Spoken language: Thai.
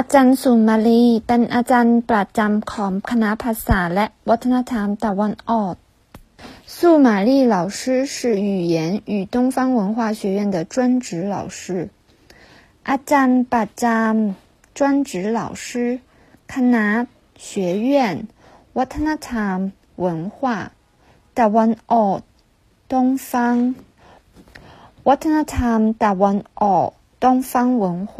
อาจารย์สุมาลี เป็นอาจารย์ประจำของคณะภาษาและวัฒนธรรมตะวันออก苏玛丽老师是语言与东方文化学院的专职老师。อาจารย์ประจำ专职老师คณะ学院วัฒนธรรม文化ตะวันออก东方วัฒนธรรมตะวันออก东方文化